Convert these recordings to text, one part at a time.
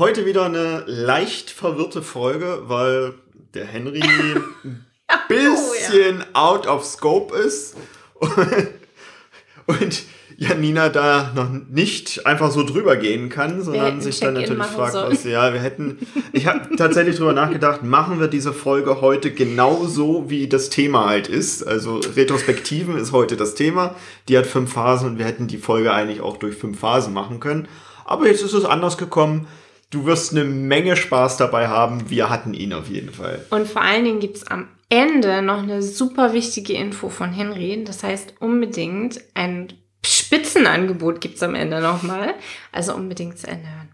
Heute wieder eine leicht verwirrte Folge, weil der Henry ein bisschen out of scope ist und Janina da noch nicht einfach so drüber gehen kann, sondern sich dann natürlich fragt, sollen. was ja, wir hätten. Ich habe tatsächlich drüber nachgedacht, machen wir diese Folge heute genauso, wie das Thema halt ist. Also Retrospektiven ist heute das Thema. Die hat fünf Phasen und wir hätten die Folge eigentlich auch durch fünf Phasen machen können. Aber jetzt ist es anders gekommen. Du wirst eine Menge Spaß dabei haben. Wir hatten ihn auf jeden Fall. Und vor allen Dingen gibt es am Ende noch eine super wichtige Info von Henry. Das heißt unbedingt ein Spitzenangebot gibt es am Ende nochmal. Also unbedingt zu Ende hören.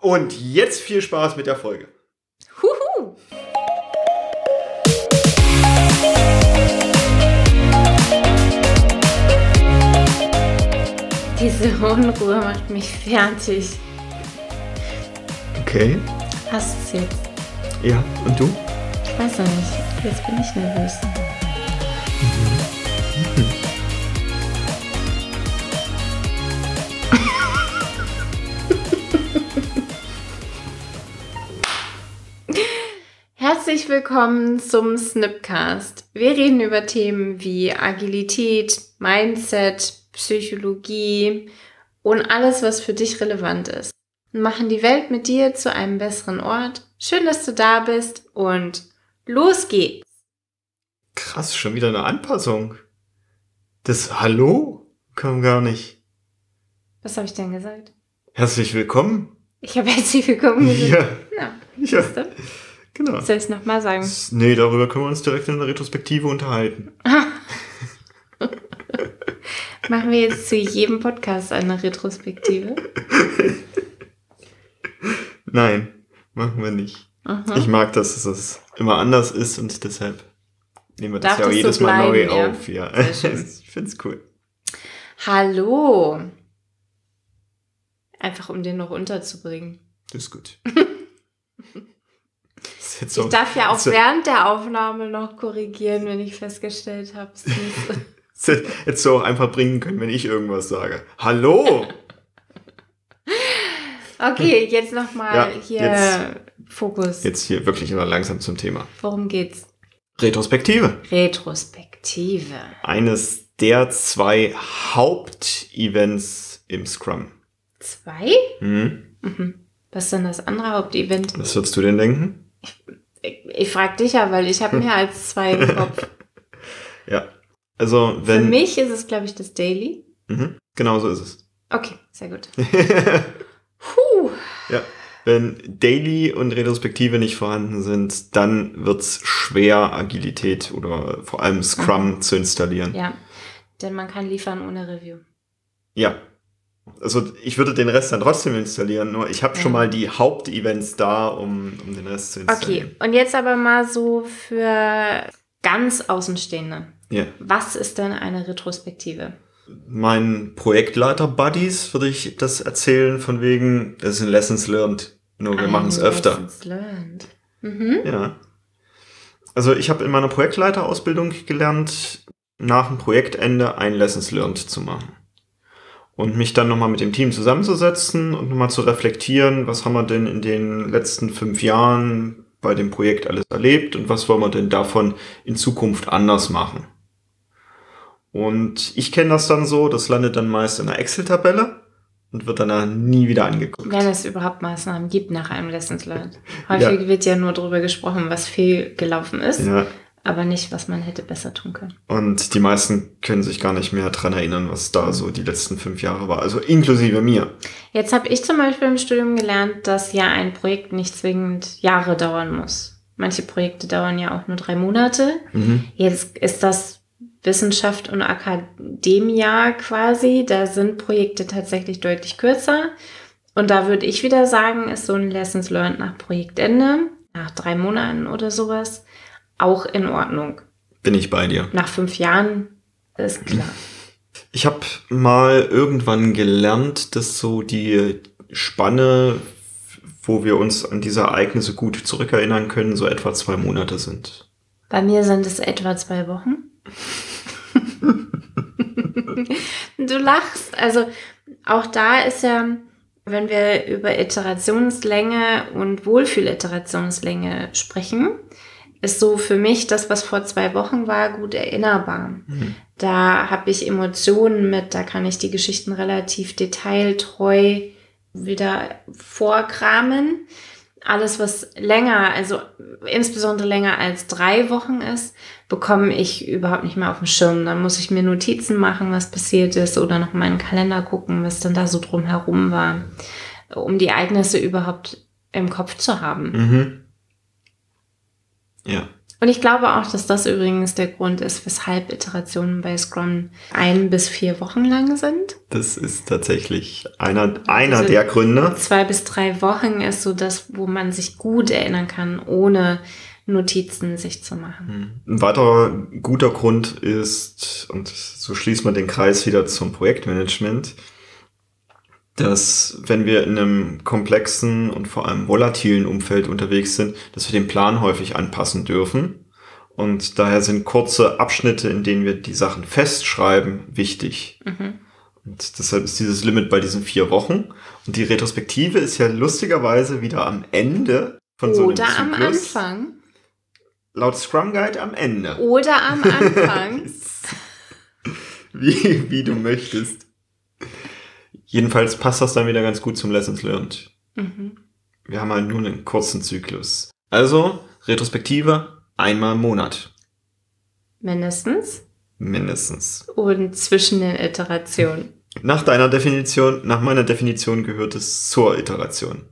Und jetzt viel Spaß mit der Folge. Huhu! Diese Unruhe macht mich fertig. Okay. Hast du es jetzt? Ja, und du? Ich weiß noch nicht. Jetzt bin ich nervös. Herzlich willkommen zum Snipcast. Wir reden über Themen wie Agilität, Mindset, Psychologie und alles, was für dich relevant ist. Und machen die Welt mit dir zu einem besseren Ort. Schön, dass du da bist und los geht's. Krass, schon wieder eine Anpassung. Das Hallo kam gar nicht. Was habe ich denn gesagt? Herzlich willkommen. Ich habe herzlich willkommen gesagt. Ja. ja. ja. Genau. Soll ich es nochmal sagen? Nee, darüber können wir uns direkt in der Retrospektive unterhalten. Machen wir jetzt zu jedem Podcast eine Retrospektive? Nein, machen wir nicht. Aha. Ich mag, dass es immer anders ist und deshalb nehmen wir das Darf ja auch jedes so Mal neu ja? auf. Ja. ich finde es cool. Hallo. Einfach um den noch unterzubringen. Das ist gut. Ich darf ja auch während der Aufnahme noch korrigieren, wenn ich festgestellt habe. Hättest du auch einfach bringen können, wenn ich irgendwas sage. Hallo! Okay, jetzt nochmal ja, hier jetzt, Fokus. Jetzt hier wirklich immer langsam zum Thema. Worum geht's? Retrospektive. Retrospektive. Eines der zwei Hauptevents im Scrum. Zwei? Mhm. mhm. Was ist denn das andere Hauptevent? Was würdest du denn denken? Ich, ich frage dich ja, weil ich habe mehr als zwei im Kopf. ja. Also, wenn. Für mich ist es, glaube ich, das Daily. Mhm. Genau so ist es. Okay, sehr gut. Puh. Ja. Wenn Daily und Retrospektive nicht vorhanden sind, dann wird es schwer, Agilität oder vor allem Scrum mhm. zu installieren. Ja, denn man kann liefern ohne Review. Ja, also ich würde den Rest dann trotzdem installieren, nur ich habe ja. schon mal die Hauptevents da, um, um den Rest zu installieren. Okay, und jetzt aber mal so für ganz Außenstehende. Ja. Was ist denn eine Retrospektive? Mein Projektleiter-Buddies würde ich das erzählen, von wegen, das sind Lessons learned. Nur wir machen es öfter. Lessons learned. Mhm. Ja. Also ich habe in meiner Projektleiterausbildung gelernt, nach dem Projektende ein Lessons learned zu machen und mich dann nochmal mit dem Team zusammenzusetzen und nochmal zu reflektieren, was haben wir denn in den letzten fünf Jahren bei dem Projekt alles erlebt und was wollen wir denn davon in Zukunft anders machen. Und ich kenne das dann so, das landet dann meist in einer Excel-Tabelle und wird dann nie wieder angeguckt. Wenn es überhaupt Maßnahmen gibt nach einem Lessons Learned. Häufig ja. wird ja nur darüber gesprochen, was fehlgelaufen ist. Ja aber nicht, was man hätte besser tun können. Und die meisten können sich gar nicht mehr dran erinnern, was da so die letzten fünf Jahre war, also inklusive mir. Jetzt habe ich zum Beispiel im Studium gelernt, dass ja ein Projekt nicht zwingend Jahre dauern muss. Manche Projekte dauern ja auch nur drei Monate. Mhm. Jetzt ist das Wissenschaft und Akademia quasi. Da sind Projekte tatsächlich deutlich kürzer. Und da würde ich wieder sagen, ist so ein Lessons Learned nach Projektende, nach drei Monaten oder sowas, auch in Ordnung. Bin ich bei dir. Nach fünf Jahren ist klar. Ich habe mal irgendwann gelernt, dass so die Spanne, wo wir uns an diese Ereignisse gut zurückerinnern können, so etwa zwei Monate sind. Bei mir sind es etwa zwei Wochen. du lachst. Also auch da ist ja Wenn wir über Iterationslänge und Wohlfühl-Iterationslänge sprechen, ist so für mich das, was vor zwei Wochen war, gut erinnerbar. Mhm. Da habe ich Emotionen mit, da kann ich die Geschichten relativ detailtreu wieder vorkramen. Alles, was länger, also insbesondere länger als drei Wochen ist, bekomme ich überhaupt nicht mehr auf dem Schirm. Dann muss ich mir Notizen machen, was passiert ist, oder noch meinen Kalender gucken, was dann da so drumherum war, um die Ereignisse überhaupt im Kopf zu haben. Mhm. Ja. Und ich glaube auch, dass das übrigens der Grund ist, weshalb Iterationen bei Scrum ein bis vier Wochen lang sind. Das ist tatsächlich einer, einer also der Gründe. Zwei bis drei Wochen ist so das, wo man sich gut erinnern kann, ohne Notizen sich zu machen. Hm. Ein weiterer guter Grund ist, und so schließt man den Kreis wieder zum Projektmanagement, dass wenn wir in einem komplexen und vor allem volatilen Umfeld unterwegs sind, dass wir den Plan häufig anpassen dürfen. Und daher sind kurze Abschnitte, in denen wir die Sachen festschreiben, wichtig. Mhm. Und deshalb ist dieses Limit bei diesen vier Wochen. Und die Retrospektive ist ja lustigerweise wieder am Ende von so einem Oder am Anfang. Laut Scrum Guide am Ende. Oder am Anfang. wie, wie du möchtest. Jedenfalls passt das dann wieder ganz gut zum Lessons Learned. Mhm. Wir haben halt nur einen kurzen Zyklus. Also, Retrospektive einmal im Monat. Mindestens. Mindestens. Und zwischen den Iterationen. Nach deiner Definition, nach meiner Definition gehört es zur Iteration.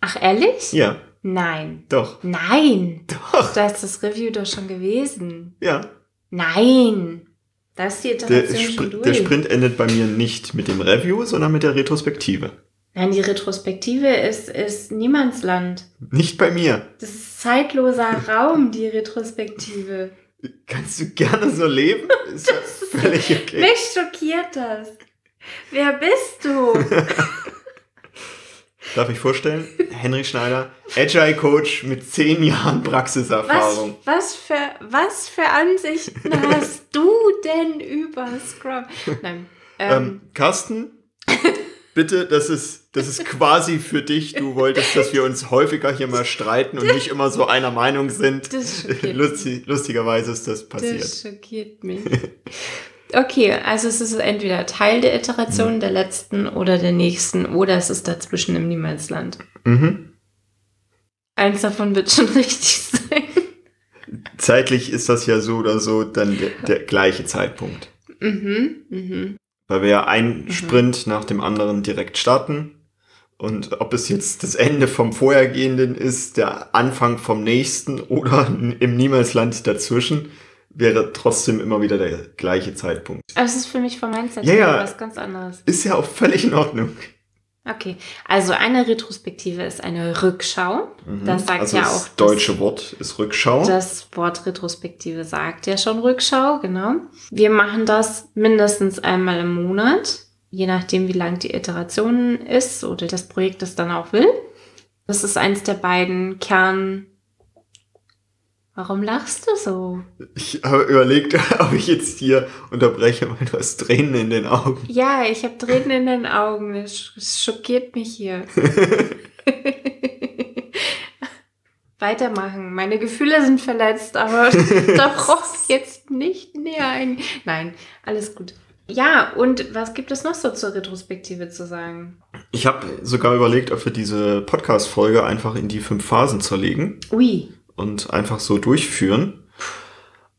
Ach, ehrlich? Ja. Nein. Doch. Nein. Doch. Da ist das Review doch schon gewesen. Ja. Nein. Da ist die Iteration der, schon durch. Der Sprint endet bei mir nicht mit dem Review, sondern mit der Retrospektive. Nein, die Retrospektive ist, ist Niemandsland. Nicht bei mir. Das ist zeitloser Raum, die Retrospektive. Kannst du gerne so leben? Ist das völlig okay. Mich schockiert das. Wer bist du? Darf ich vorstellen? Henry Schneider, Agile Coach mit zehn Jahren Praxiserfahrung. Was, was, für, was für Ansichten hast du denn über Scrum? Nein. Ähm, ähm, Carsten, bitte, das ist, das ist quasi für dich. Du wolltest, dass wir uns häufiger hier mal streiten und nicht immer so einer Meinung sind. Das Lustig, lustigerweise ist das passiert. Das schockiert mich. Okay, also es ist entweder Teil der Iteration mhm. der letzten oder der nächsten oder es ist dazwischen im Niemandsland. Mhm. Eins davon wird schon richtig sein. Zeitlich ist das ja so oder so dann der, der gleiche Zeitpunkt. Mhm, mhm. Weil wir ja einen mhm. Sprint nach dem anderen direkt starten. Und ob es jetzt das Ende vom vorhergehenden ist, der Anfang vom nächsten oder im Niemalsland dazwischen, wäre trotzdem immer wieder der gleiche Zeitpunkt. Aber es ist für mich vom Mindset ja, ja, was ganz anderes. Ist ja auch völlig in Ordnung. Okay, also eine Retrospektive ist eine Rückschau. Mhm. Das sagt also ja auch. Das deutsche Wort ist Rückschau. Das Wort Retrospektive sagt ja schon Rückschau, genau. Wir machen das mindestens einmal im Monat, je nachdem, wie lang die Iteration ist oder das Projekt es dann auch will. Das ist eins der beiden Kern Warum lachst du so? Ich habe überlegt, ob ich jetzt hier unterbreche, weil du hast Tränen in den Augen. Ja, ich habe Tränen in den Augen. Es schockiert mich hier. Weitermachen. Meine Gefühle sind verletzt, aber da brauchst du jetzt nicht näher ein. Nein, alles gut. Ja, und was gibt es noch so zur Retrospektive zu sagen? Ich habe sogar überlegt, ob wir diese Podcast-Folge einfach in die fünf Phasen zerlegen. Ui und einfach so durchführen.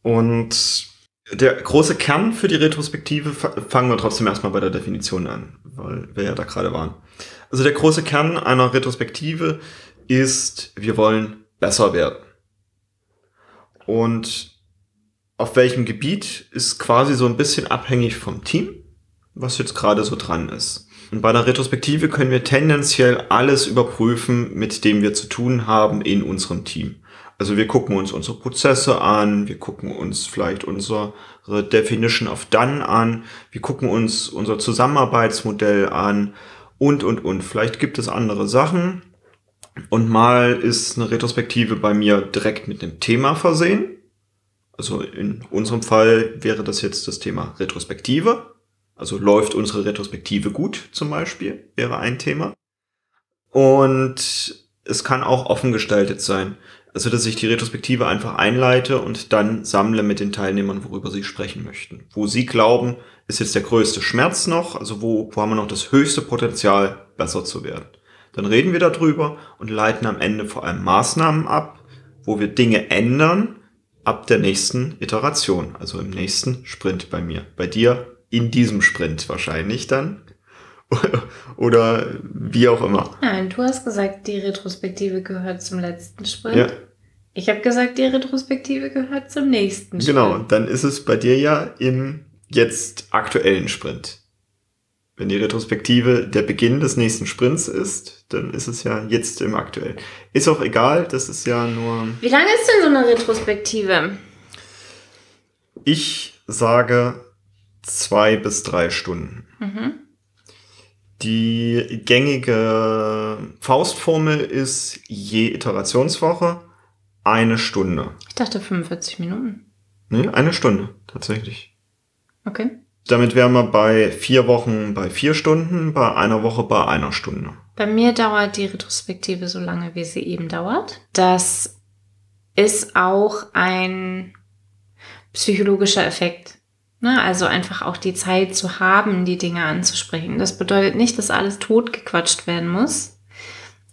Und der große Kern für die Retrospektive fangen wir trotzdem erstmal bei der Definition an, weil wir ja da gerade waren. Also der große Kern einer Retrospektive ist, wir wollen besser werden. Und auf welchem Gebiet ist quasi so ein bisschen abhängig vom Team, was jetzt gerade so dran ist. Und bei der Retrospektive können wir tendenziell alles überprüfen, mit dem wir zu tun haben in unserem Team. Also wir gucken uns unsere Prozesse an, wir gucken uns vielleicht unsere Definition of Done an, wir gucken uns unser Zusammenarbeitsmodell an und, und, und. Vielleicht gibt es andere Sachen. Und mal ist eine Retrospektive bei mir direkt mit einem Thema versehen. Also in unserem Fall wäre das jetzt das Thema Retrospektive. Also läuft unsere Retrospektive gut zum Beispiel, wäre ein Thema. Und es kann auch offen gestaltet sein. Also, dass ich die Retrospektive einfach einleite und dann sammle mit den Teilnehmern, worüber sie sprechen möchten. Wo sie glauben, ist jetzt der größte Schmerz noch, also wo, wo haben wir noch das höchste Potenzial, besser zu werden. Dann reden wir darüber und leiten am Ende vor allem Maßnahmen ab, wo wir Dinge ändern ab der nächsten Iteration, also im nächsten Sprint bei mir. Bei dir in diesem Sprint wahrscheinlich dann. Oder wie auch immer. Nein, du hast gesagt, die Retrospektive gehört zum letzten Sprint. Ja. Ich habe gesagt, die Retrospektive gehört zum nächsten Sprint. Genau, dann ist es bei dir ja im jetzt aktuellen Sprint. Wenn die Retrospektive der Beginn des nächsten Sprints ist, dann ist es ja jetzt im aktuellen. Ist auch egal, das ist ja nur. Wie lange ist denn so eine Retrospektive? Ich sage zwei bis drei Stunden. Mhm. Die gängige Faustformel ist je Iterationswoche eine Stunde. Ich dachte 45 Minuten. Nee, eine Stunde, tatsächlich. Okay. Damit wären wir bei vier Wochen bei vier Stunden, bei einer Woche bei einer Stunde. Bei mir dauert die Retrospektive so lange, wie sie eben dauert. Das ist auch ein psychologischer Effekt. Ne? Also einfach auch die Zeit zu haben, die Dinge anzusprechen. Das bedeutet nicht, dass alles totgequatscht werden muss.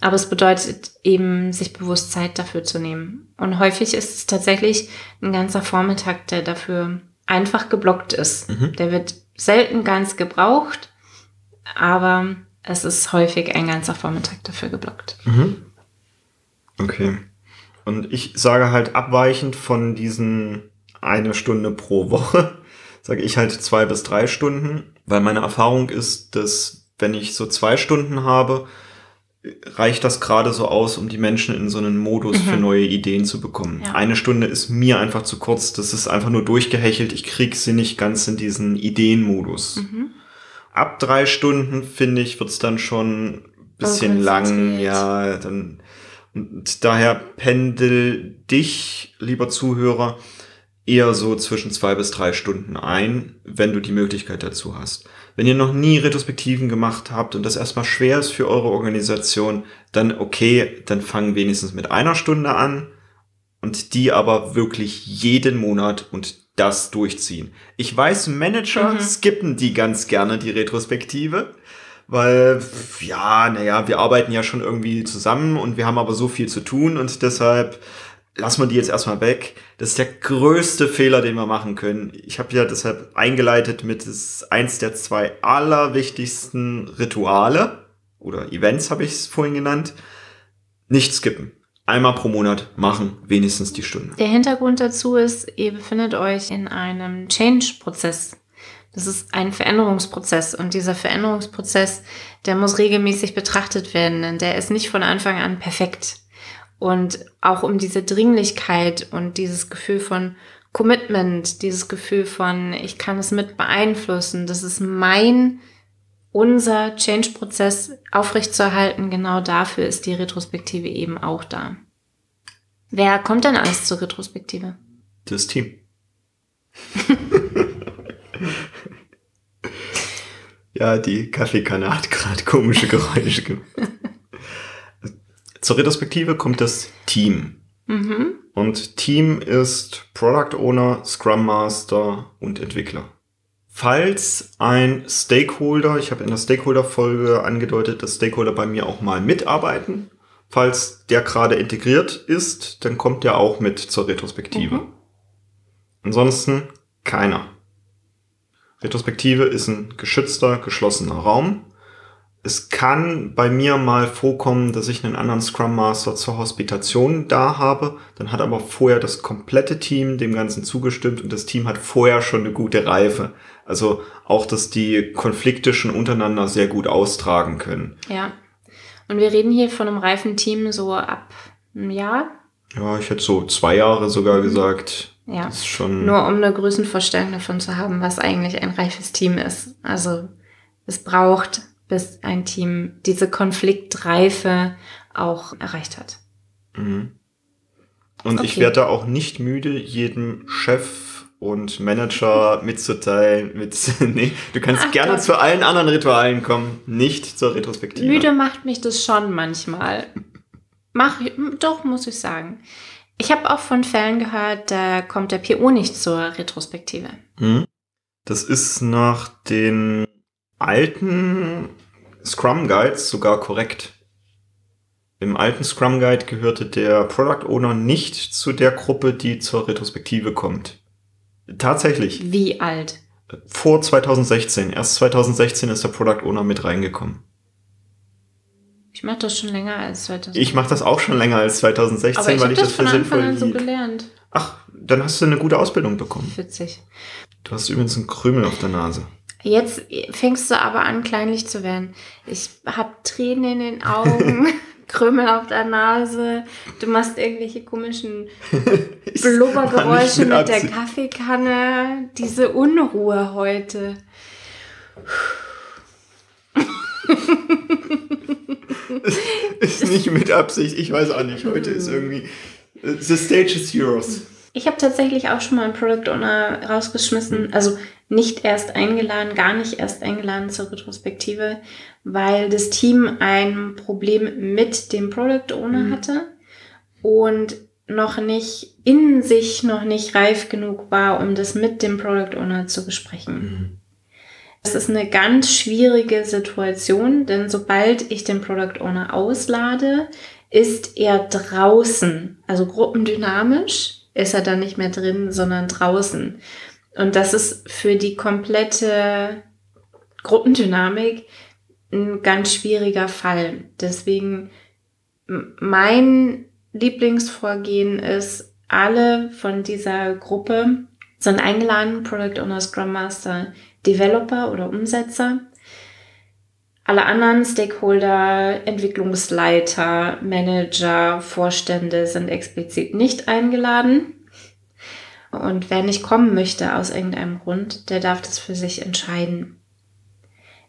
Aber es bedeutet eben, sich bewusst Zeit dafür zu nehmen. Und häufig ist es tatsächlich ein ganzer Vormittag, der dafür einfach geblockt ist. Mhm. Der wird selten ganz gebraucht, aber es ist häufig ein ganzer Vormittag dafür geblockt. Mhm. Okay. Und ich sage halt abweichend von diesen eine Stunde pro Woche, sage ich halt zwei bis drei Stunden, weil meine Erfahrung ist, dass wenn ich so zwei Stunden habe, reicht das gerade so aus, um die Menschen in so einen Modus mhm. für neue Ideen zu bekommen. Ja. Eine Stunde ist mir einfach zu kurz. Das ist einfach nur durchgehechelt. Ich krieg sie nicht ganz in diesen Ideenmodus. Mhm. Ab drei Stunden, finde ich, wird's dann schon ein bisschen lang. Ja, dann, und daher pendel dich, lieber Zuhörer, eher so zwischen zwei bis drei Stunden ein, wenn du die Möglichkeit dazu hast. Wenn ihr noch nie Retrospektiven gemacht habt und das erstmal schwer ist für eure Organisation, dann okay, dann fangen wenigstens mit einer Stunde an und die aber wirklich jeden Monat und das durchziehen. Ich weiß, Manager mhm. skippen die ganz gerne, die Retrospektive, weil, ja, naja, wir arbeiten ja schon irgendwie zusammen und wir haben aber so viel zu tun und deshalb lassen wir die jetzt erstmal weg. Das ist der größte Fehler, den wir machen können. Ich habe ja deshalb eingeleitet mit das eins der zwei allerwichtigsten Rituale oder Events habe ich es vorhin genannt. Nicht skippen. Einmal pro Monat machen, wenigstens die Stunde. Der Hintergrund dazu ist, ihr befindet euch in einem Change-Prozess. Das ist ein Veränderungsprozess und dieser Veränderungsprozess, der muss regelmäßig betrachtet werden, denn der ist nicht von Anfang an perfekt. Und auch um diese Dringlichkeit und dieses Gefühl von Commitment, dieses Gefühl von, ich kann es mit beeinflussen, das ist mein, unser Change-Prozess aufrechtzuerhalten, genau dafür ist die Retrospektive eben auch da. Wer kommt denn alles zur Retrospektive? Das Team. ja, die Kaffeekanne hat gerade komische Geräusche gemacht. Zur Retrospektive kommt das Team. Mhm. Und Team ist Product Owner, Scrum Master und Entwickler. Falls ein Stakeholder, ich habe in der Stakeholder-Folge angedeutet, dass Stakeholder bei mir auch mal mitarbeiten. Falls der gerade integriert ist, dann kommt der auch mit zur Retrospektive. Mhm. Ansonsten keiner. Retrospektive ist ein geschützter, geschlossener Raum es kann bei mir mal vorkommen, dass ich einen anderen Scrum Master zur Hospitation da habe. Dann hat aber vorher das komplette Team dem Ganzen zugestimmt und das Team hat vorher schon eine gute Reife. Also auch, dass die Konflikte schon untereinander sehr gut austragen können. Ja. Und wir reden hier von einem reifen Team so ab einem Jahr. Ja, ich hätte so zwei Jahre sogar mhm. gesagt. Ja. Das ist schon Nur um eine Größenvorstellung davon zu haben, was eigentlich ein reifes Team ist. Also es braucht bis ein Team diese Konfliktreife auch erreicht hat. Mhm. Und okay. ich werde auch nicht müde, jedem Chef und Manager mitzuteilen, mit, nee, du kannst Ach, gerne doch. zu allen anderen Ritualen kommen, nicht zur Retrospektive. Müde macht mich das schon manchmal. Mach, doch, muss ich sagen. Ich habe auch von Fällen gehört, da kommt der PO nicht zur Retrospektive. Hm. Das ist nach den alten Scrum Guides sogar korrekt. Im alten Scrum Guide gehörte der Product Owner nicht zu der Gruppe, die zur Retrospektive kommt. Tatsächlich. Wie alt? Vor 2016. Erst 2016 ist der Product Owner mit reingekommen. Ich mache das schon länger als 2016. Ich mache das auch schon länger als 2016, Aber ich weil ich das, das für sinnvoll an so gelernt. Ach, dann hast du eine gute Ausbildung bekommen. Witzig. Du hast übrigens einen Krümel auf der Nase. Jetzt fängst du aber an, kleinlich zu werden. Ich habe Tränen in den Augen. Krümel auf der Nase, du machst irgendwelche komischen Blubbergeräusche mit, der Kaffeekanne, diese Unruhe heute. ist nicht mit Absicht, ich weiß auch nicht. Heute ist irgendwie. The stage is yours. Ich habe tatsächlich auch schon mal einen Product Owner rausgeschmissen. Also nicht erst eingeladen, gar nicht erst eingeladen zur Retrospektive, weil das Team ein Problem mit dem Product Owner mhm. hatte und noch nicht in sich noch nicht reif genug war, um das mit dem Product Owner zu besprechen. Mhm. Das ist eine ganz schwierige Situation, denn sobald ich den Product Owner auslade, ist er draußen, also gruppendynamisch ist er dann nicht mehr drin, sondern draußen. Und das ist für die komplette Gruppendynamik ein ganz schwieriger Fall. Deswegen mein Lieblingsvorgehen ist, alle von dieser Gruppe sind eingeladen, Product Owner, Scrum Master, Developer oder Umsetzer. Alle anderen Stakeholder, Entwicklungsleiter, Manager, Vorstände sind explizit nicht eingeladen. Und wer nicht kommen möchte aus irgendeinem Grund, der darf das für sich entscheiden.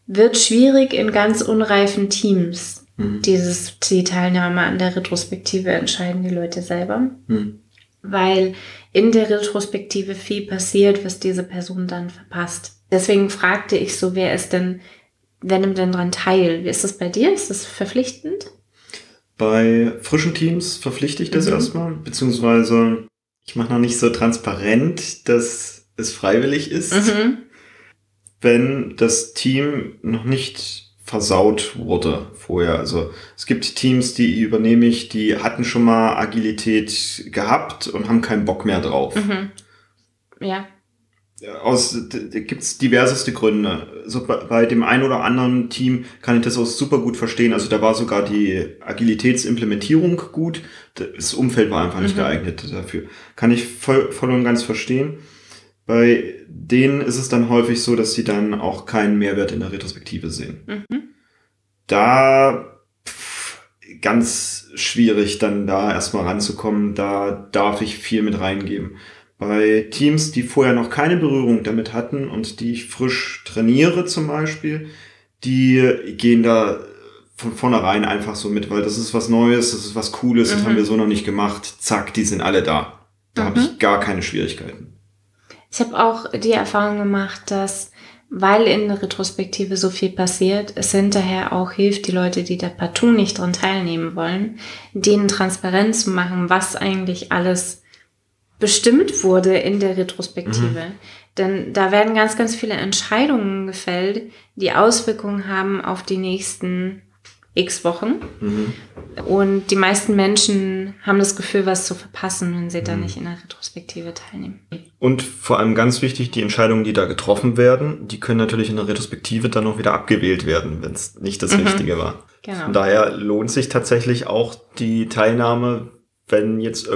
Wird schwierig in ganz unreifen Teams. Mhm. Dieses, die Teilnahme an der Retrospektive entscheiden die Leute selber. Mhm. Weil in der Retrospektive viel passiert, was diese Person dann verpasst. Deswegen fragte ich so, wer ist denn, wer nimmt denn dran teil? Wie ist das bei dir? Ist das verpflichtend? Bei frischen Teams verpflichte ich das mhm. erstmal, beziehungsweise ich mache noch nicht so transparent, dass es freiwillig ist, mhm. wenn das Team noch nicht versaut wurde vorher. Also es gibt Teams, die übernehme ich, die hatten schon mal Agilität gehabt und haben keinen Bock mehr drauf. Mhm. Ja aus gibt's diverseste Gründe. So bei, bei dem einen oder anderen Team kann ich das auch super gut verstehen. Also da war sogar die Agilitätsimplementierung gut. Das Umfeld war einfach nicht mhm. geeignet dafür. Kann ich voll, voll und ganz verstehen. Bei denen ist es dann häufig so, dass sie dann auch keinen Mehrwert in der Retrospektive sehen. Mhm. Da pff, ganz schwierig, dann da erstmal ranzukommen. Da darf ich viel mit reingeben. Bei Teams, die vorher noch keine Berührung damit hatten und die ich frisch trainiere zum Beispiel, die gehen da von vornherein einfach so mit, weil das ist was Neues, das ist was Cooles, mhm. das haben wir so noch nicht gemacht. Zack, die sind alle da. Da mhm. habe ich gar keine Schwierigkeiten. Ich habe auch die Erfahrung gemacht, dass weil in der Retrospektive so viel passiert, es hinterher auch hilft, die Leute, die da partout nicht dran teilnehmen wollen, denen transparent zu machen, was eigentlich alles bestimmt wurde in der Retrospektive. Mhm. Denn da werden ganz, ganz viele Entscheidungen gefällt, die Auswirkungen haben auf die nächsten x Wochen. Mhm. Und die meisten Menschen haben das Gefühl, was zu verpassen, wenn sie mhm. da nicht in der Retrospektive teilnehmen. Und vor allem ganz wichtig, die Entscheidungen, die da getroffen werden, die können natürlich in der Retrospektive dann auch wieder abgewählt werden, wenn es nicht das mhm. Richtige war. Genau. Von daher lohnt sich tatsächlich auch die Teilnahme wenn jetzt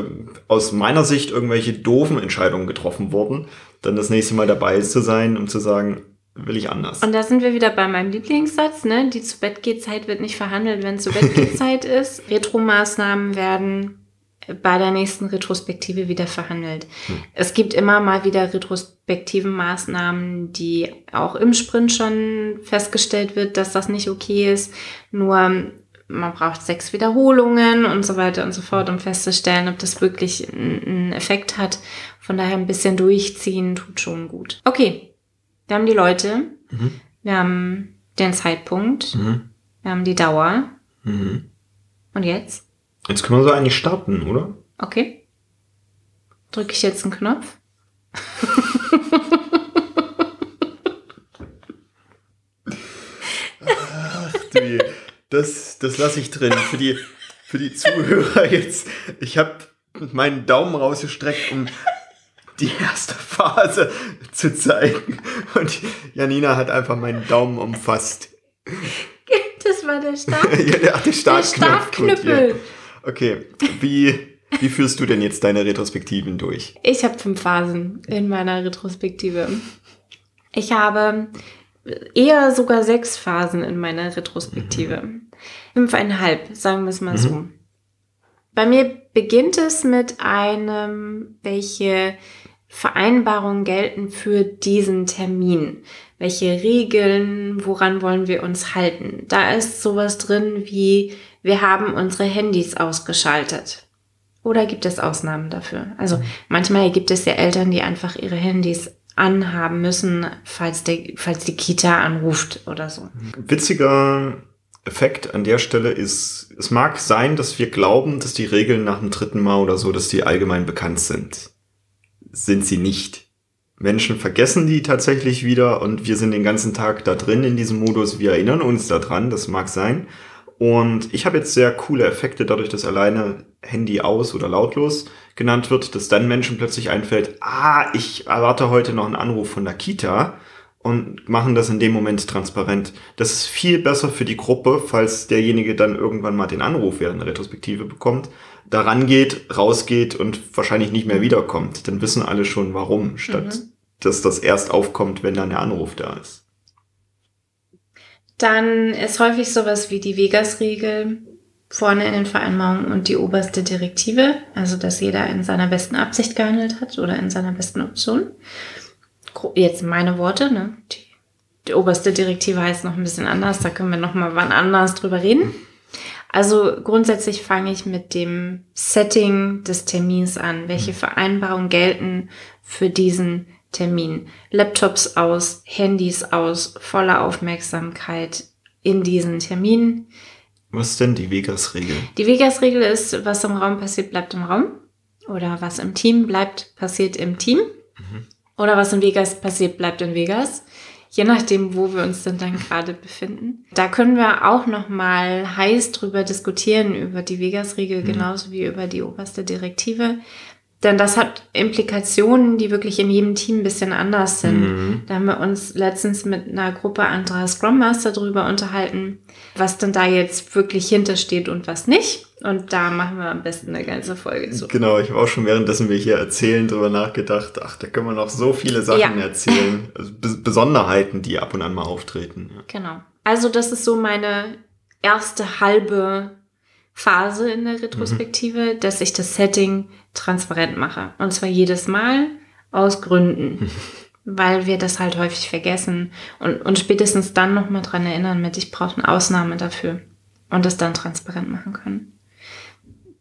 aus meiner Sicht irgendwelche doofen Entscheidungen getroffen wurden, dann das nächste Mal dabei zu sein und zu sagen, will ich anders. Und da sind wir wieder bei meinem Lieblingssatz, ne? Die zu Bett geht Zeit wird nicht verhandelt, wenn zu Bett geht Zeit ist. Retromaßnahmen werden bei der nächsten Retrospektive wieder verhandelt. Hm. Es gibt immer mal wieder retrospektiven Maßnahmen, die auch im Sprint schon festgestellt wird, dass das nicht okay ist. Nur man braucht sechs Wiederholungen und so weiter und so fort, um festzustellen, ob das wirklich einen Effekt hat. Von daher ein bisschen durchziehen tut schon gut. Okay, wir haben die Leute, mhm. wir haben den Zeitpunkt, mhm. wir haben die Dauer. Mhm. Und jetzt? Jetzt können wir so eigentlich starten, oder? Okay. Drücke ich jetzt einen Knopf? Ach du, das, das lasse ich drin. Für die, für die Zuhörer jetzt. Ich habe meinen Daumen rausgestreckt, um die erste Phase zu zeigen. Und Janina hat einfach meinen Daumen umfasst. Das war der Start. ja, der, der Startknüppel. Okay, wie, wie führst du denn jetzt deine Retrospektiven durch? Ich habe fünf Phasen in meiner Retrospektive. Ich habe eher sogar sechs Phasen in meiner Retrospektive. Mhm. Fünfeinhalb, sagen wir es mal mhm. so. Bei mir beginnt es mit einem, welche Vereinbarungen gelten für diesen Termin. Welche Regeln, woran wollen wir uns halten? Da ist sowas drin wie, wir haben unsere Handys ausgeschaltet. Oder gibt es Ausnahmen dafür? Also manchmal gibt es ja Eltern, die einfach ihre Handys anhaben müssen, falls, der, falls die Kita anruft oder so. Witziger Effekt an der Stelle ist, es mag sein, dass wir glauben, dass die Regeln nach dem dritten Mal oder so, dass die allgemein bekannt sind. Sind sie nicht. Menschen vergessen die tatsächlich wieder und wir sind den ganzen Tag da drin in diesem Modus. Wir erinnern uns daran, das mag sein. Und ich habe jetzt sehr coole Effekte dadurch, dass alleine Handy aus oder lautlos genannt wird, dass dann Menschen plötzlich einfällt, ah, ich erwarte heute noch einen Anruf von der Kita und machen das in dem Moment transparent. Das ist viel besser für die Gruppe, falls derjenige dann irgendwann mal den Anruf während der Retrospektive bekommt, daran geht, rausgeht und wahrscheinlich nicht mehr wiederkommt. Dann wissen alle schon warum, statt mhm. dass das erst aufkommt, wenn dann der Anruf da ist. Dann ist häufig sowas wie die Vegas-Regel vorne in den Vereinbarungen und die oberste Direktive, also dass jeder in seiner besten Absicht gehandelt hat oder in seiner besten Option. Jetzt meine Worte, ne? Die, die oberste Direktive heißt noch ein bisschen anders, da können wir noch mal wann anders drüber reden. Also grundsätzlich fange ich mit dem Setting des Termins an. Welche Vereinbarungen gelten für diesen Termin. Laptops aus, Handys aus, voller Aufmerksamkeit in diesen Termin. Was ist denn die Vegas-Regel? Die Vegas-Regel ist, was im Raum passiert, bleibt im Raum. Oder was im Team bleibt, passiert im Team. Mhm. Oder was in Vegas passiert, bleibt in Vegas. Je nachdem, wo wir uns denn dann gerade befinden. Da können wir auch noch mal heiß drüber diskutieren, über die Vegas-Regel, mhm. genauso wie über die oberste Direktive. Denn das hat Implikationen, die wirklich in jedem Team ein bisschen anders sind. Mhm. Da haben wir uns letztens mit einer Gruppe anderer Scrum Master drüber unterhalten, was denn da jetzt wirklich hintersteht und was nicht. Und da machen wir am besten eine ganze Folge zu. Genau, ich habe auch schon währenddessen wir hier erzählen drüber nachgedacht, ach, da können wir noch so viele Sachen ja. erzählen. Also Besonderheiten, die ab und an mal auftreten. Ja. Genau. Also das ist so meine erste halbe Phase in der Retrospektive, mhm. dass ich das Setting transparent mache. Und zwar jedes Mal aus Gründen. weil wir das halt häufig vergessen und, und spätestens dann nochmal dran erinnern mit, ich brauche eine Ausnahme dafür und das dann transparent machen können.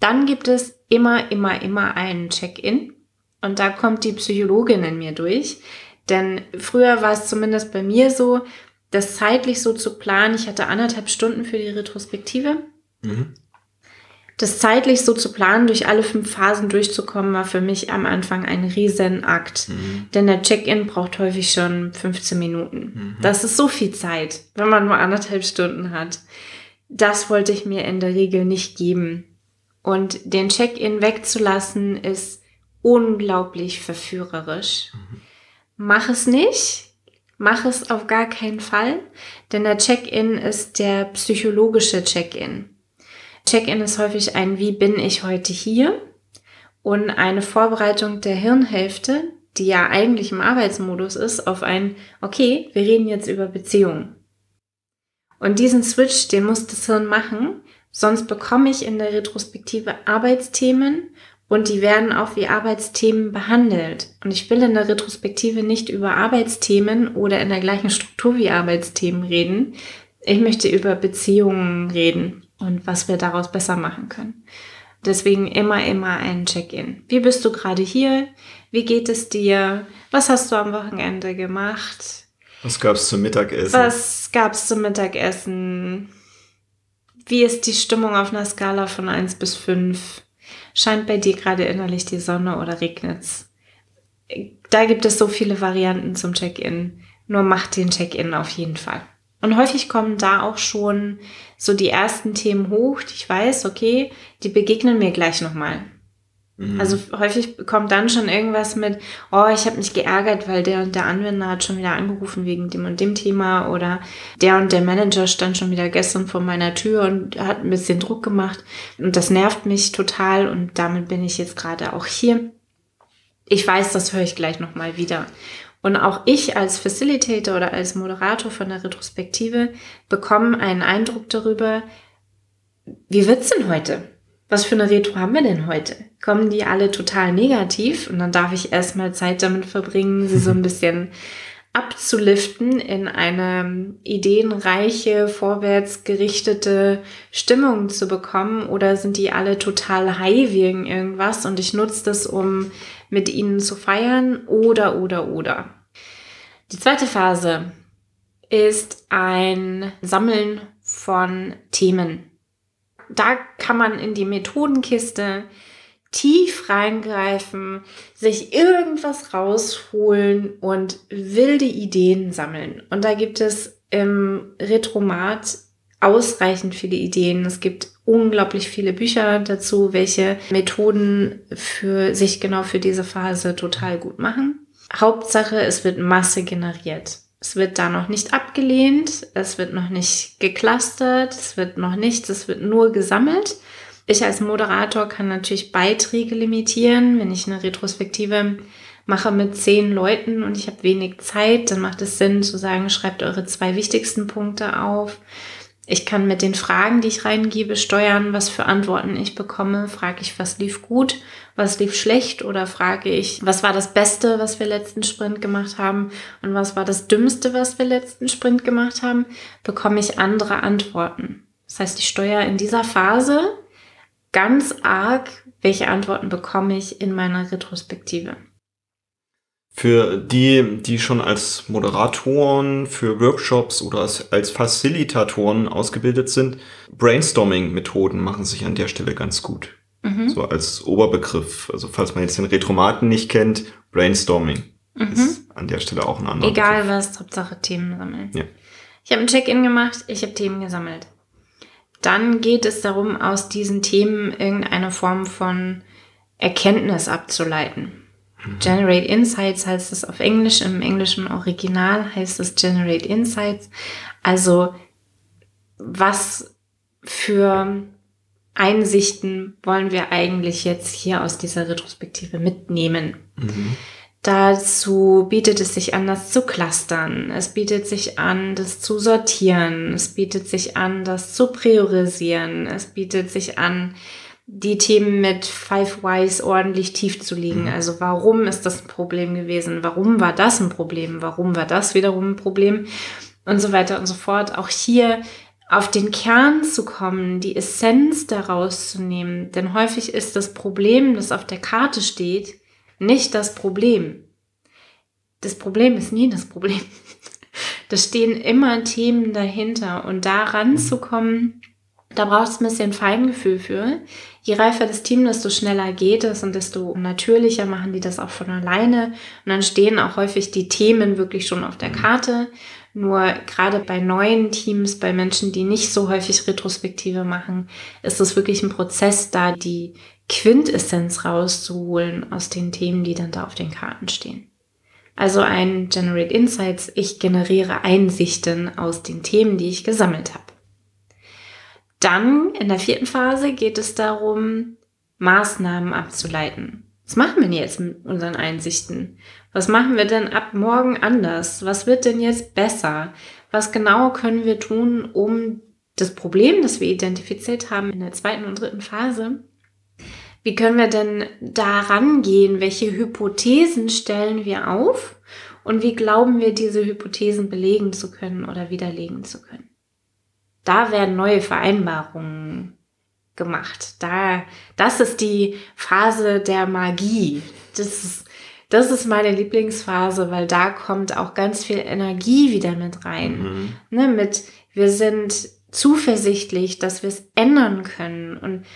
Dann gibt es immer, immer, immer einen Check-in und da kommt die Psychologin in mir durch, denn früher war es zumindest bei mir so, das zeitlich so zu planen, ich hatte anderthalb Stunden für die Retrospektive. Mhm. Das zeitlich so zu planen, durch alle fünf Phasen durchzukommen, war für mich am Anfang ein Riesenakt. Mhm. Denn der Check-in braucht häufig schon 15 Minuten. Mhm. Das ist so viel Zeit, wenn man nur anderthalb Stunden hat. Das wollte ich mir in der Regel nicht geben. Und den Check-in wegzulassen ist unglaublich verführerisch. Mhm. Mach es nicht. Mach es auf gar keinen Fall, denn der Check-in ist der psychologische Check-in. Check-in ist häufig ein Wie bin ich heute hier? Und eine Vorbereitung der Hirnhälfte, die ja eigentlich im Arbeitsmodus ist, auf ein Okay, wir reden jetzt über Beziehungen. Und diesen Switch, den muss das Hirn machen, sonst bekomme ich in der Retrospektive Arbeitsthemen und die werden auch wie Arbeitsthemen behandelt. Und ich will in der Retrospektive nicht über Arbeitsthemen oder in der gleichen Struktur wie Arbeitsthemen reden. Ich möchte über Beziehungen reden. Und was wir daraus besser machen können. Deswegen immer, immer ein Check-in. Wie bist du gerade hier? Wie geht es dir? Was hast du am Wochenende gemacht? Was gab es zum Mittagessen? Was gab es zum Mittagessen? Wie ist die Stimmung auf einer Skala von 1 bis 5? Scheint bei dir gerade innerlich die Sonne oder regnet's? Da gibt es so viele Varianten zum Check-in. Nur mach den Check-in auf jeden Fall. Und häufig kommen da auch schon so die ersten Themen hoch, die ich weiß, okay, die begegnen mir gleich nochmal. Mhm. Also häufig kommt dann schon irgendwas mit, oh, ich habe mich geärgert, weil der und der Anwender hat schon wieder angerufen wegen dem und dem Thema oder der und der Manager stand schon wieder gestern vor meiner Tür und hat ein bisschen Druck gemacht und das nervt mich total und damit bin ich jetzt gerade auch hier. Ich weiß, das höre ich gleich nochmal wieder. Und auch ich als Facilitator oder als Moderator von der Retrospektive bekomme einen Eindruck darüber, wie wird's denn heute? Was für eine Retro haben wir denn heute? Kommen die alle total negativ? Und dann darf ich erstmal Zeit damit verbringen, sie so ein bisschen abzuliften in eine ideenreiche, vorwärtsgerichtete Stimmung zu bekommen? Oder sind die alle total high wegen irgendwas und ich nutze das, um mit ihnen zu feiern? Oder, oder, oder. Die zweite Phase ist ein Sammeln von Themen. Da kann man in die Methodenkiste tief reingreifen, sich irgendwas rausholen und wilde Ideen sammeln. Und da gibt es im Retromat ausreichend viele Ideen. Es gibt unglaublich viele Bücher dazu, welche Methoden für sich genau für diese Phase total gut machen. Hauptsache, es wird Masse generiert. Es wird da noch nicht abgelehnt, es wird noch nicht geclustert, es wird noch nichts, es wird nur gesammelt. Ich als Moderator kann natürlich Beiträge limitieren. Wenn ich eine Retrospektive mache mit zehn Leuten und ich habe wenig Zeit, dann macht es Sinn zu sagen, schreibt eure zwei wichtigsten Punkte auf. Ich kann mit den Fragen, die ich reingebe, steuern, was für Antworten ich bekomme. Frage ich, was lief gut, was lief schlecht oder frage ich, was war das Beste, was wir letzten Sprint gemacht haben und was war das Dümmste, was wir letzten Sprint gemacht haben, bekomme ich andere Antworten. Das heißt, ich steuere in dieser Phase ganz arg, welche Antworten bekomme ich in meiner Retrospektive. Für die, die schon als Moderatoren für Workshops oder als, als Facilitatoren ausgebildet sind, Brainstorming-Methoden machen sich an der Stelle ganz gut. Mhm. So als Oberbegriff. Also falls man jetzt den Retromaten nicht kennt, Brainstorming mhm. ist an der Stelle auch ein anderer Egal Begriff. was, Hauptsache Themen sammeln. Ja. Ich habe ein Check-in gemacht, ich habe Themen gesammelt. Dann geht es darum, aus diesen Themen irgendeine Form von Erkenntnis abzuleiten. Generate Insights heißt es auf Englisch, im englischen Original heißt es Generate Insights. Also was für Einsichten wollen wir eigentlich jetzt hier aus dieser Retrospektive mitnehmen? Mhm. Dazu bietet es sich an, das zu clustern. Es bietet sich an, das zu sortieren. Es bietet sich an, das zu priorisieren. Es bietet sich an, die Themen mit Five Whys ordentlich tief zu liegen. Mhm. Also warum ist das ein Problem gewesen? Warum war das ein Problem? Warum war das wiederum ein Problem? Und so weiter und so fort. Auch hier auf den Kern zu kommen, die Essenz daraus zu nehmen. Denn häufig ist das Problem, das auf der Karte steht, nicht das Problem. Das Problem ist nie das Problem. Da stehen immer Themen dahinter. Und da ranzukommen, da braucht es ein bisschen Feingefühl für. Je reifer das Team, desto schneller geht es und desto natürlicher machen die das auch von alleine. Und dann stehen auch häufig die Themen wirklich schon auf der Karte. Nur gerade bei neuen Teams, bei Menschen, die nicht so häufig Retrospektive machen, ist es wirklich ein Prozess, da die Quintessenz rauszuholen aus den Themen, die dann da auf den Karten stehen. Also ein Generate Insights, ich generiere Einsichten aus den Themen, die ich gesammelt habe. Dann in der vierten Phase geht es darum, Maßnahmen abzuleiten. Was machen wir denn jetzt mit unseren Einsichten? Was machen wir denn ab morgen anders? Was wird denn jetzt besser? Was genau können wir tun, um das Problem, das wir identifiziert haben in der zweiten und dritten Phase, wie können wir denn da rangehen? Welche Hypothesen stellen wir auf? Und wie glauben wir, diese Hypothesen belegen zu können oder widerlegen zu können? Da werden neue Vereinbarungen gemacht. Da, das ist die Phase der Magie. Das ist, das ist meine Lieblingsphase, weil da kommt auch ganz viel Energie wieder mit rein. Mhm. Ne, mit, wir sind zuversichtlich, dass wir es ändern können. Und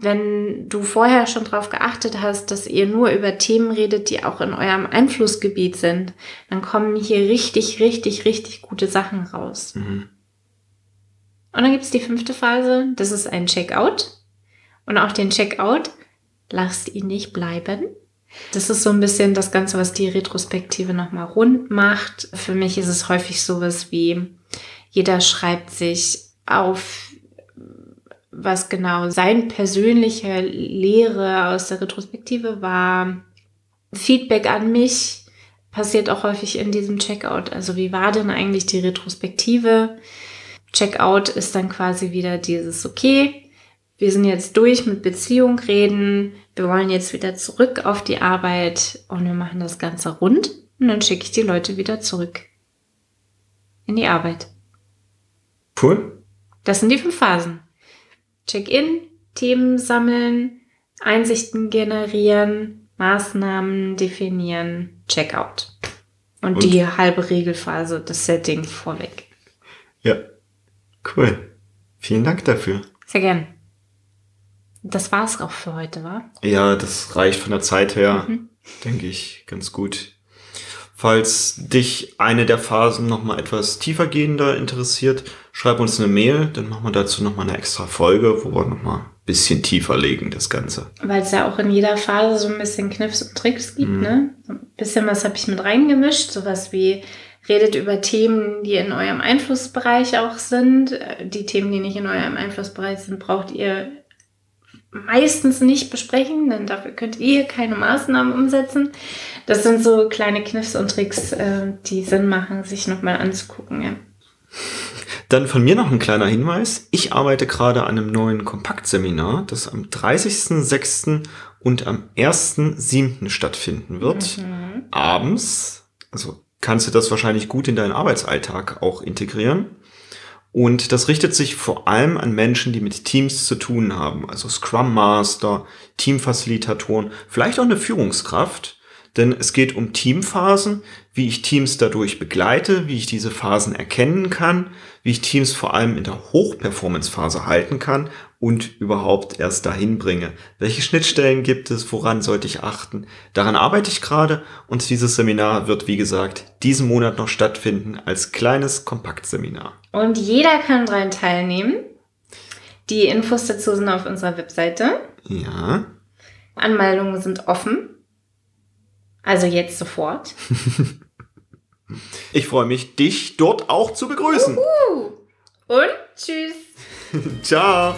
wenn du vorher schon darauf geachtet hast, dass ihr nur über Themen redet, die auch in eurem Einflussgebiet sind, dann kommen hier richtig, richtig, richtig gute Sachen raus. Mhm. Und dann gibt es die fünfte Phase, das ist ein Checkout. Und auch den Checkout, lasst ihn nicht bleiben. Das ist so ein bisschen das Ganze, was die Retrospektive nochmal rund macht. Für mich ist es häufig sowas wie, jeder schreibt sich auf, was genau sein persönlicher Lehre aus der Retrospektive war. Feedback an mich passiert auch häufig in diesem Checkout. Also wie war denn eigentlich die Retrospektive? Checkout ist dann quasi wieder dieses, okay, wir sind jetzt durch mit Beziehung reden, wir wollen jetzt wieder zurück auf die Arbeit und wir machen das Ganze rund und dann schicke ich die Leute wieder zurück in die Arbeit. Cool. Das sind die fünf Phasen. Check-in, Themen sammeln, Einsichten generieren, Maßnahmen definieren, Checkout. Und, und die halbe Regelphase, das Setting vorweg. Ja, cool. Vielen Dank dafür. Sehr gern. Das war's auch für heute, wa? Ja, das reicht von der Zeit her, mhm. denke ich, ganz gut. Falls dich eine der Phasen nochmal etwas tiefergehender interessiert, schreib uns eine Mail, dann machen wir dazu nochmal eine extra Folge, wo wir nochmal ein bisschen tiefer legen, das Ganze. Weil es ja auch in jeder Phase so ein bisschen Kniffs und Tricks gibt, mhm. ne? So ein bisschen was habe ich mit reingemischt, sowas wie redet über Themen, die in eurem Einflussbereich auch sind. Die Themen, die nicht in eurem Einflussbereich sind, braucht ihr meistens nicht besprechen, denn dafür könnt ihr keine Maßnahmen umsetzen. Das sind so kleine Kniffs und Tricks, äh, die Sinn machen, sich nochmal anzugucken. Ja. Dann von mir noch ein kleiner Hinweis. Ich arbeite gerade an einem neuen Kompaktseminar, das am 30.06. und am 1.07. stattfinden wird. Mhm. Abends. Also kannst du das wahrscheinlich gut in deinen Arbeitsalltag auch integrieren. Und das richtet sich vor allem an Menschen, die mit Teams zu tun haben, also Scrum Master, Teamfacilitatoren, vielleicht auch eine Führungskraft. Denn es geht um Teamphasen, wie ich Teams dadurch begleite, wie ich diese Phasen erkennen kann, wie ich Teams vor allem in der Hochperformance-Phase halten kann und überhaupt erst dahin bringe. Welche Schnittstellen gibt es? Woran sollte ich achten? Daran arbeite ich gerade und dieses Seminar wird, wie gesagt, diesen Monat noch stattfinden als kleines Kompaktseminar. Und jeder kann daran teilnehmen. Die Infos dazu sind auf unserer Webseite. Ja. Anmeldungen sind offen. Also jetzt sofort. ich freue mich, dich dort auch zu begrüßen. Uhu. Und tschüss. Ciao.